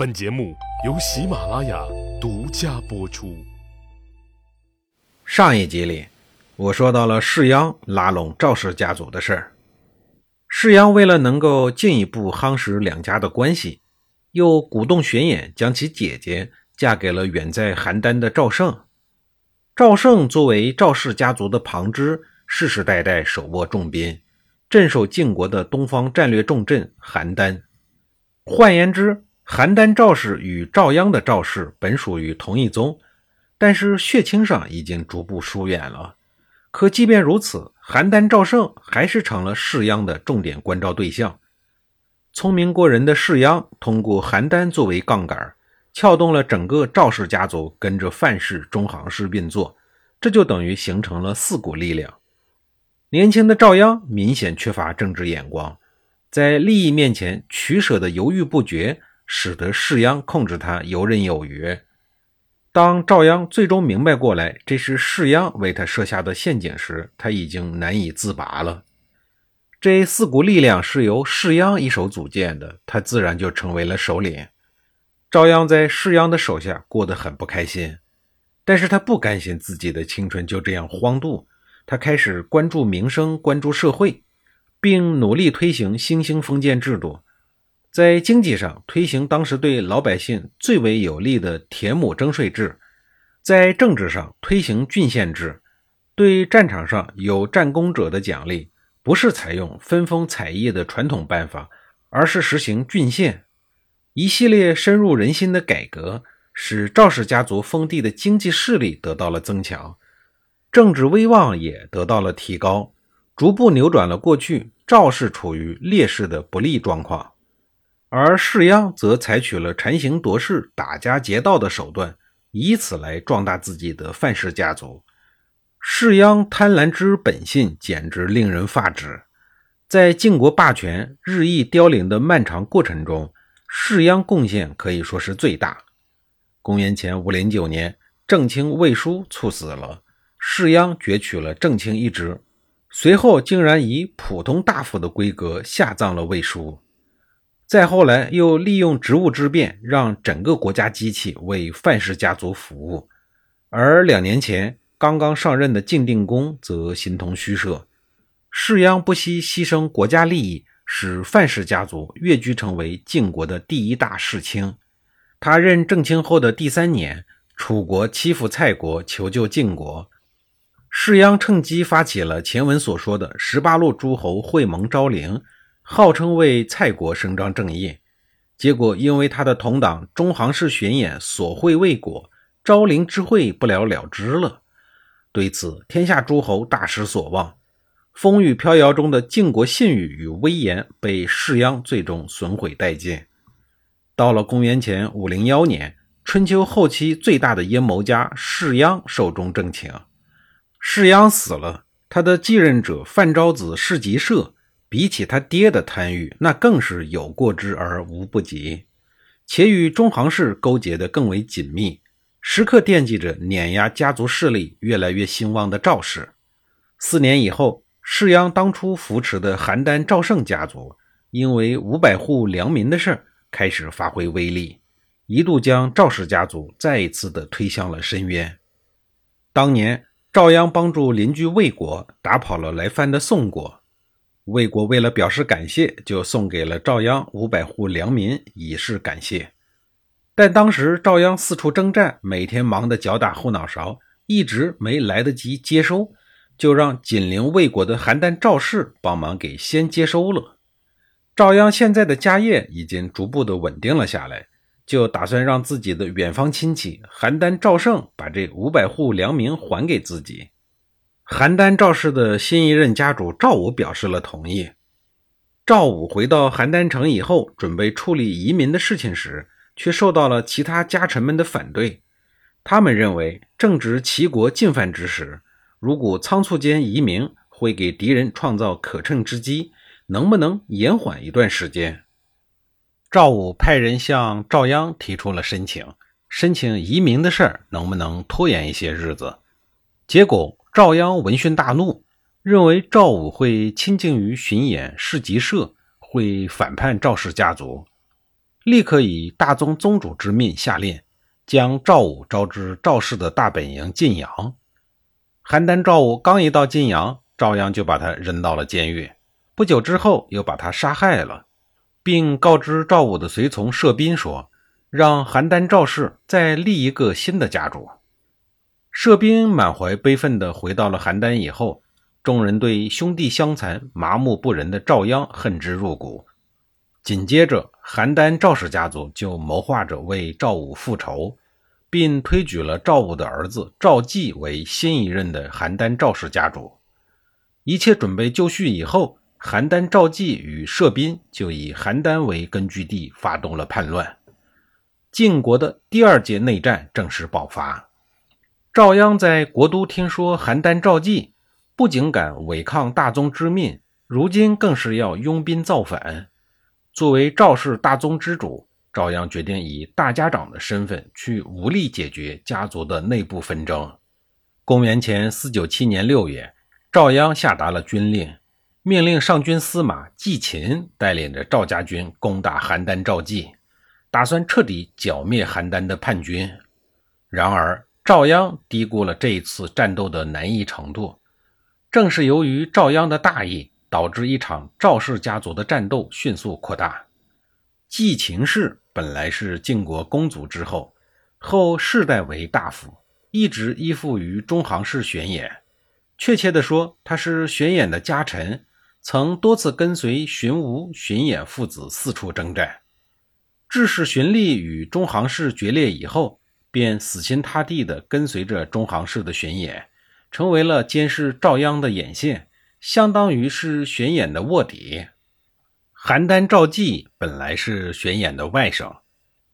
本节目由喜马拉雅独家播出。上一集里，我说到了世鞅拉拢赵氏家族的事儿。世鞅为了能够进一步夯实两家的关系，又鼓动玄衍将其姐姐嫁给了远在邯郸的赵胜。赵胜作为赵氏家族的旁支，世世代代手握重兵，镇守晋国的东方战略重镇邯郸。换言之，邯郸赵氏与赵鞅的赵氏本属于同一宗，但是血亲上已经逐步疏远了。可即便如此，邯郸赵胜还是成了世鞅的重点关照对象。聪明过人的世鞅通过邯郸作为杠杆，撬动了整个赵氏家族跟着范氏、中行氏运作，这就等于形成了四股力量。年轻的赵鞅明显缺乏政治眼光，在利益面前取舍的犹豫不决，使得世鞅控制他游刃有余。当赵鞅最终明白过来这是世鞅为他设下的陷阱时，他已经难以自拔了。这四股力量是由世鞅一手组建的，他自然就成为了首领。赵鞅在世鞅的手下过得很不开心，但是他不甘心自己的青春就这样荒度，他开始关注民生，关注社会，并努力推行新兴封建制度。在经济上推行当时对老百姓最为有利的田亩征税制，在政治上推行郡县制，对战场上有战功者的奖励不是采用分封采邑的传统办法，而是实行郡县。一系列深入人心的改革，使赵氏家族封地的经济势力得到了增强，政治威望也得到了提高，逐步扭转了过去赵氏处于劣势的不利状况。而世鞅则采取了残刑夺势、打家劫道的手段，以此来壮大自己的范氏家族。世鞅贪婪之本性简直令人发指。在晋国霸权日益凋零的漫长过程中，世鞅贡献可以说是最大。公元前五零九年，郑卿魏书猝死了，世鞅攫取了郑卿一职，随后竟然以普通大夫的规格下葬了魏书。再后来，又利用职务之便，让整个国家机器为范氏家族服务。而两年前刚刚上任的晋定公则形同虚设。世鞅不惜牺牲国家利益，使范氏家族跃居成为晋国的第一大世卿。他任正卿后的第三年，楚国欺负蔡国，求救晋国，世鞅趁机发起了前文所说的十八路诸侯会盟昭陵。号称为蔡国伸张正义，结果因为他的同党中行氏玄衍所会未果，昭陵之会不了了之了。对此，天下诸侯大失所望，风雨飘摇中的晋国信誉与威严被世鞅最终损毁殆尽。到了公元前五零幺年，春秋后期最大的阴谋家世鞅寿终正寝。世鞅死了，他的继任者范昭子世吉社。比起他爹的贪欲，那更是有过之而无不及，且与中行氏勾结得更为紧密，时刻惦记着碾压家族势力越来越兴旺的赵氏。四年以后，世鞅当初扶持的邯郸赵胜家族，因为五百户良民的事儿开始发挥威力，一度将赵氏家族再一次的推向了深渊。当年，赵鞅帮助邻居魏国打跑了来犯的宋国。魏国为了表示感谢，就送给了赵鞅五百户良民，以示感谢。但当时赵鞅四处征战，每天忙得脚打后脑勺，一直没来得及接收，就让紧邻魏国的邯郸赵氏帮忙给先接收了。赵鞅现在的家业已经逐步的稳定了下来，就打算让自己的远方亲戚邯郸赵胜把这五百户良民还给自己。邯郸赵氏的新一任家主赵武表示了同意。赵武回到邯郸城以后，准备处理移民的事情时，却受到了其他家臣们的反对。他们认为，正值齐国进犯之时，如果仓促间移民，会给敌人创造可乘之机。能不能延缓一段时间？赵武派人向赵鞅提出了申请，申请移民的事儿能不能拖延一些日子？结果。赵鞅闻讯大怒，认为赵武会亲近于巡演市集社，会反叛赵氏家族。立刻以大宗宗主之命下令，将赵武招至赵氏的大本营晋阳。邯郸赵武刚一到晋阳，赵鞅就把他扔到了监狱。不久之后，又把他杀害了，并告知赵武的随从射宾说：“让邯郸赵氏再立一个新的家主。”射宾满怀悲愤地回到了邯郸以后，众人对兄弟相残、麻木不仁的赵鞅恨之入骨。紧接着，邯郸赵氏家族就谋划着为赵武复仇，并推举了赵武的儿子赵季为新一任的邯郸赵氏家主。一切准备就绪以后，邯郸赵季与射宾就以邯郸为根据地发动了叛乱。晋国的第二届内战正式爆发。赵鞅在国都听说邯郸赵季不仅敢违抗大宗之命，如今更是要拥兵造反。作为赵氏大宗之主，赵鞅决定以大家长的身份去武力解决家族的内部纷争。公元前四九七年六月，赵鞅下达了军令，命令上军司马季秦带领着赵家军攻打邯郸赵季，打算彻底剿灭邯郸的叛军。然而，赵鞅低估了这一次战斗的难易程度。正是由于赵鞅的大意。导致一场赵氏家族的战斗迅速扩大。季秦氏本来是晋国公族之后，后世代为大夫，一直依附于中行氏玄衍。确切的说，他是玄衍的家臣，曾多次跟随荀吴、荀衍父子四处征战。致使荀立与中行氏决裂以后，便死心塌地地跟随着中行氏的荀衍，成为了监视赵鞅的眼线。相当于是玄衍的卧底。邯郸赵季本来是玄衍的外甥，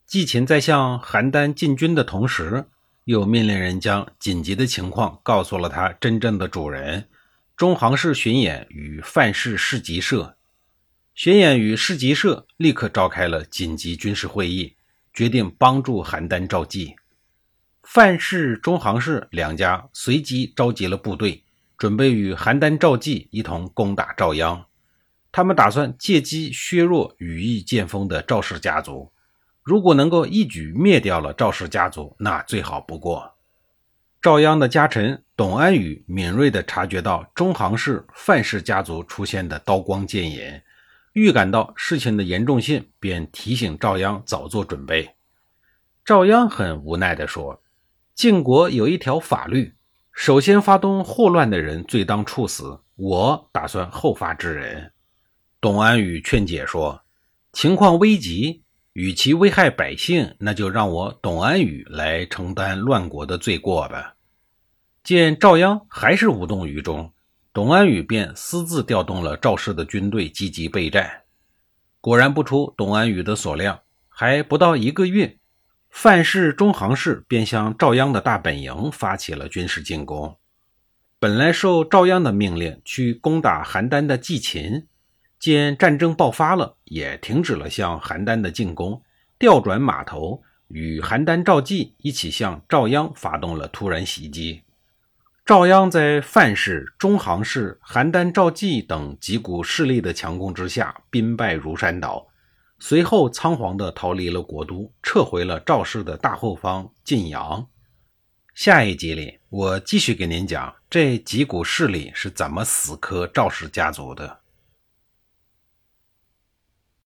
季秦在向邯郸进军的同时，又命令人将紧急的情况告诉了他真正的主人——中行氏荀衍与范氏士吉社。玄衍与士吉社立刻召开了紧急军事会议，决定帮助邯郸赵季。范氏、中行氏两家随即召集了部队。准备与邯郸赵季一同攻打赵鞅，他们打算借机削弱羽翼渐丰的赵氏家族。如果能够一举灭掉了赵氏家族，那最好不过。赵鞅的家臣董安宇敏锐地察觉到中行氏、范氏家族出现的刀光剑影，预感到事情的严重性，便提醒赵鞅早做准备。赵鞅很无奈地说：“晋国有一条法律。”首先发动祸乱的人罪当处死，我打算后发制人。董安宇劝解说：“情况危急，与其危害百姓，那就让我董安宇来承担乱国的罪过吧。”见赵鞅还是无动于衷，董安宇便私自调动了赵氏的军队，积极备战。果然不出董安宇的所料，还不到一个月。范氏、中行氏便向赵鞅的大本营发起了军事进攻。本来受赵鞅的命令去攻打邯郸的季秦，见战争爆发了，也停止了向邯郸的进攻，调转马头，与邯郸赵季一起向赵鞅发动了突然袭击。赵鞅在范氏、中行氏、邯郸赵季等几股势力的强攻之下，兵败如山倒。随后仓皇地逃离了国都，撤回了赵氏的大后方晋阳。下一集里，我继续给您讲这几股势力是怎么死磕赵氏家族的。